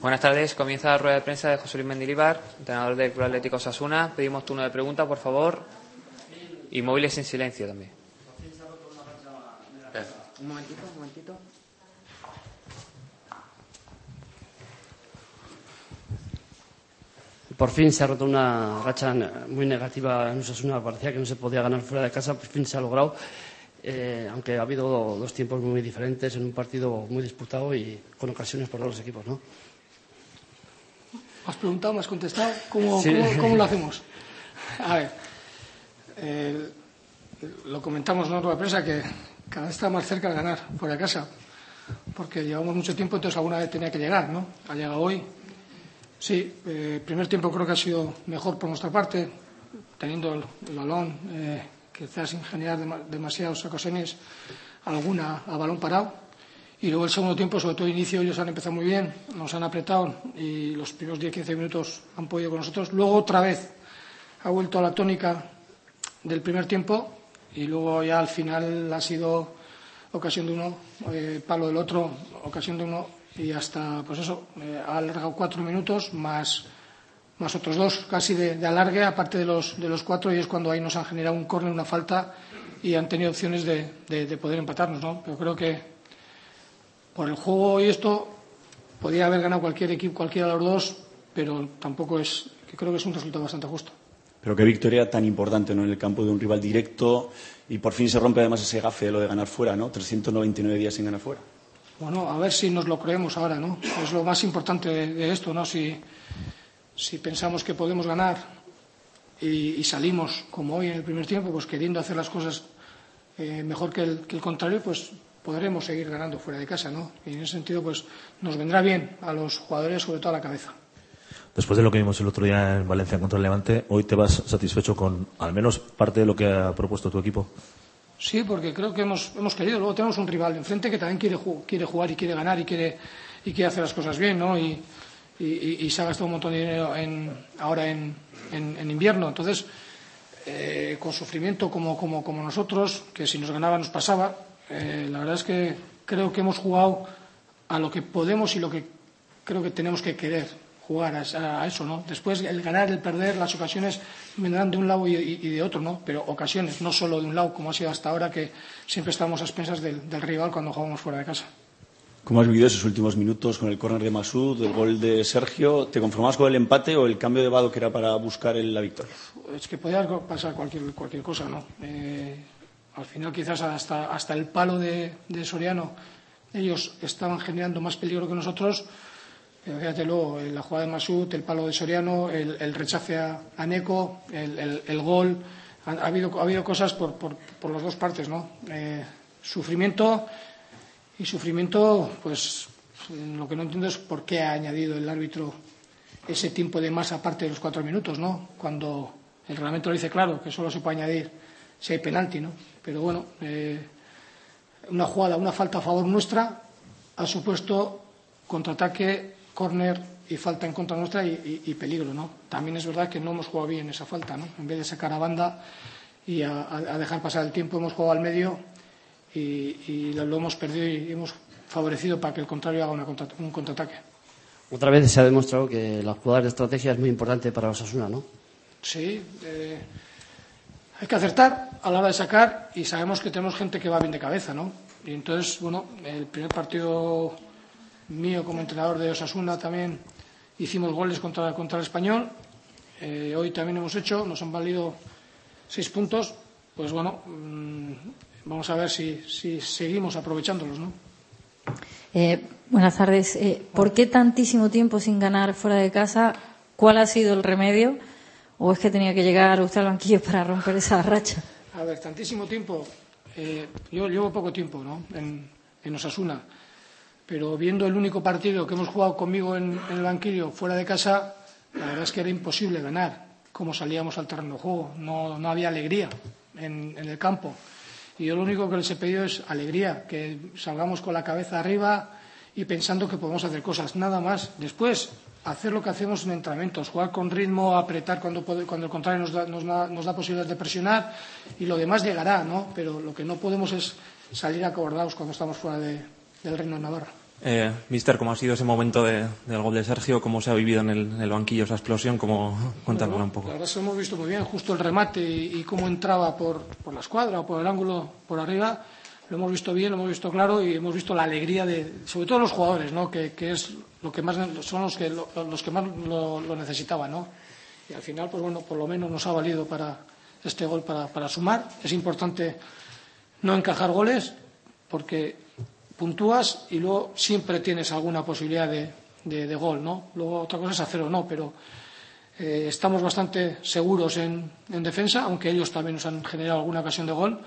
Buenas tardes, comienza la rueda de prensa de José Luis Mendilibar, entrenador del Club Atlético Sasuna. Pedimos turno de preguntas, por favor, y móviles en silencio también. Un momentito, un momentito. Por fin se ha roto una racha muy negativa en Osasuna. Parecía que no se podía ganar fuera de casa. Por fin se ha logrado. Eh, aunque ha habido dos tiempos muy diferentes en un partido muy disputado y con ocasiones por los equipos, ¿no? ¿Has preguntado, me has contestado? ¿Cómo, Sí. cómo- cómo lo hacemos? A ver, eh, lo comentamos en la prensa que cada vez está más cerca de ganar fuera de casa, porque llevamos mucho tiempo, entonces alguna vez tenía que llegar, ¿no? Ha llegado hoy. Sí, eh, el primer tiempo creo que ha sido mejor por nuestra parte, teniendo el, el balón, eh, quizás sin generar dema- demasiadas ocasiones, alguna a balón parado. Y luego el segundo tiempo, sobre todo inicio, ellos han empezado muy bien, nos han apretado y los primeros 10-15 minutos han podido con nosotros. Luego otra vez ha vuelto a la tónica del primer tiempo y luego ya al final ha sido ocasión de uno, eh, palo del otro, ocasión de uno y hasta, pues eso, eh, ha alargado cuatro minutos más, más otros dos casi de, de alargue, aparte de los, de los cuatro, y es cuando ahí nos han generado un córner, una falta y han tenido opciones de, de- de poder empatarnos, ¿no? Pero creo que por el juego y esto podría haber ganado cualquier equipo, cualquiera de los dos, pero tampoco es, que creo que es un resultado bastante justo. Pero qué victoria tan importante ¿no? en el campo de un rival directo y por fin se rompe además ese gafe de lo de ganar fuera, ¿no? 399 días sin ganar fuera. Bueno, a ver si nos lo creemos ahora, ¿no? Es lo más importante de, de esto, ¿no? Si, si pensamos que podemos ganar y, y salimos como hoy en el primer tiempo, pues queriendo hacer las cosas eh, mejor que el, que el contrario, pues podremos seguir ganando fuera de casa, ¿no? Y en ese sentido, pues nos vendrá bien a los jugadores, sobre todo a la cabeza. Después de lo que vimos el otro día en Valencia contra el Levante, hoy te vas satisfecho con al menos parte de lo que ha propuesto tu equipo. Sí, porque creo que hemos, hemos querido. Luego tenemos un rival enfrente que también quiere, quiere jugar y quiere ganar y quiere, y quiere hacer las cosas bien, ¿no? Y, y- y- y se ha gastado un montón de dinero en, ahora en, en- en invierno. Entonces, eh, con sufrimiento como, como, como nosotros, que si nos ganaba nos pasaba, eh, la verdad es que creo que hemos jugado a lo que podemos y lo que creo que tenemos que querer jugar a, a eso, ¿no? Después el ganar, el perder, las ocasiones vendrán de un lado y, y- de otro, ¿no? Pero ocasiones, no solo de un lado, como ha sido hasta ahora, que siempre estamos a expensas del, del rival cuando jugamos fuera de casa. ¿Cómo has vivido esos últimos minutos con el córner de Masud, el gol de Sergio? ¿Te conformas con el empate o el cambio de Vado que era para buscar el- la victoria? Es que podía pasar cualquier, cualquier cosa, ¿no? Eh, al final quizás hasta, hasta el palo de, Soriano ellos estaban generando más peligro que nosotros. Fíjate luego, la jugada de Masud, el palo de Soriano, el, el rechace a, a Neco, el, gol. Ha, ha habido, ha habido cosas por, por, por las dos partes, ¿no? Eh, sufrimiento y sufrimiento, pues lo que no entiendo es por qué ha añadido el árbitro ese tiempo de más aparte de los cuatro minutos, ¿no? Cuando el reglamento lo dice claro, que solo se puede añadir si hay penalti, ¿no? Pero bueno, eh, una jugada, una falta a favor nuestra ha supuesto contraataque, córner y falta en contra nuestra y, y- y peligro, ¿no? También es verdad que no hemos jugado bien esa falta, ¿no? En vez de sacar a banda y a, a- dejar pasar el tiempo, hemos jugado al medio y, y lo, lo hemos perdido y hemos favorecido para que el contrario haga una contra- un contraataque. Otra vez se ha demostrado que la jugada de estrategia es muy importante para Osasuna, ¿no? Sí, eh, hay que acertar a la hora de sacar y sabemos que tenemos gente que va bien de cabeza, ¿no? Y entonces, bueno, el primer partido mío como entrenador de Osasuna también hicimos goles contra, el español. Eh, hoy también hemos hecho, nos han valido seis puntos. Pues bueno, mm, vamos a ver si, si seguimos aprovechándolos, ¿no? Eh, buenas tardes. Eh, ¿Por qué tantísimo tiempo sin ganar fuera de casa? ¿Cuál ha sido el remedio? ¿O es que tenía que llegar usted al banquillo para romper esa racha? A ver, tantísimo tiempo. eh, yo llevo poco tiempo ¿no? en, en Osasuna. pero viendo el único partido que hemos jugado conmigo en, en el banquillo fuera de casa, la verdad es que era imposible ganar como salíamos al terreno de juego. No, no había alegría en, en, el campo. Y yo lo único que les he pedido es alegría, que salgamos con la cabeza arriba y pensando que podemos hacer cosas, nada más. Después, hacer lo que hacemos en entrenamientos, jugar con ritmo, apretar cuando, puede, cuando el contrario nos da, nos, da, nos da posibilidades de presionar y lo demás llegará, ¿no? Pero lo que no podemos es salir acobardados cuando estamos fuera de, del Reino de Navarra. Eh, Mister, ¿cómo ha sido ese momento de, del gol de Sergio? ¿Cómo se ha vivido en el, en el banquillo esa explosión? ¿Cómo, cuéntanos bueno, un poco. La verdad es que hemos visto muy bien justo el remate y, y cómo entraba por, por, la escuadra o por el ángulo por arriba. Lo hemos visto bien, lo hemos visto claro y hemos visto la alegría de, sobre todo los jugadores, ¿no? que, que es lo que más, son los que, lo, los que más lo, lo, necesitaban. ¿no? Y al final, pues bueno, por lo menos nos ha valido para este gol para, para sumar. Es importante no encajar goles porque puntúas y luego siempre tienes alguna posibilidad de, de, de gol, ¿no? Luego otra cosa es hacer o no, pero eh, estamos bastante seguros en, en, defensa, aunque ellos también nos han generado alguna ocasión de gol,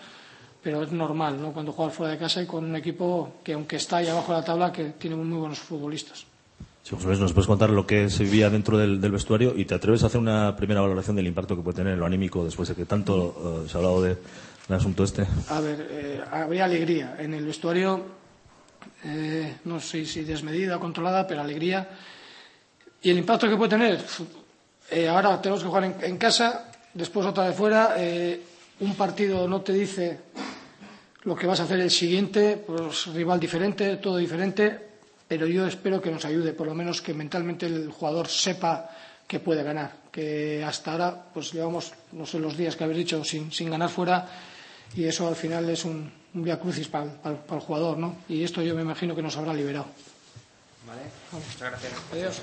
pero es normal, ¿no? Cuando juegas fuera de casa y con un equipo que, aunque está ahí abajo de la tabla, que tiene muy buenos futbolistas. Sí, José Luis, ¿nos puedes contar lo que se vivía dentro del, del, vestuario y te atreves a hacer una primera valoración del impacto que puede tener en lo anímico después de que tanto uh, se ha hablado de, del asunto este? A ver, eh, había alegría. En el vestuario eh, no sé si desmedida o controlada, pero alegría. Y el impacto que puede tener, eh, ahora tenemos que jugar en, en, casa, después otra vez fuera, eh, un partido no te dice lo que vas a hacer el siguiente, pues rival diferente, todo diferente, pero yo espero que nos ayude, por lo menos que mentalmente el jugador sepa que puede ganar, que hasta ahora pues llevamos, no sé los días que habéis dicho, sin, sin ganar fuera, y eso al final es un, un via crucis para pa, pa el jugador, ¿no? Y esto yo me imagino que nos habrá liberado. Vale, muchas gracias. Adiós.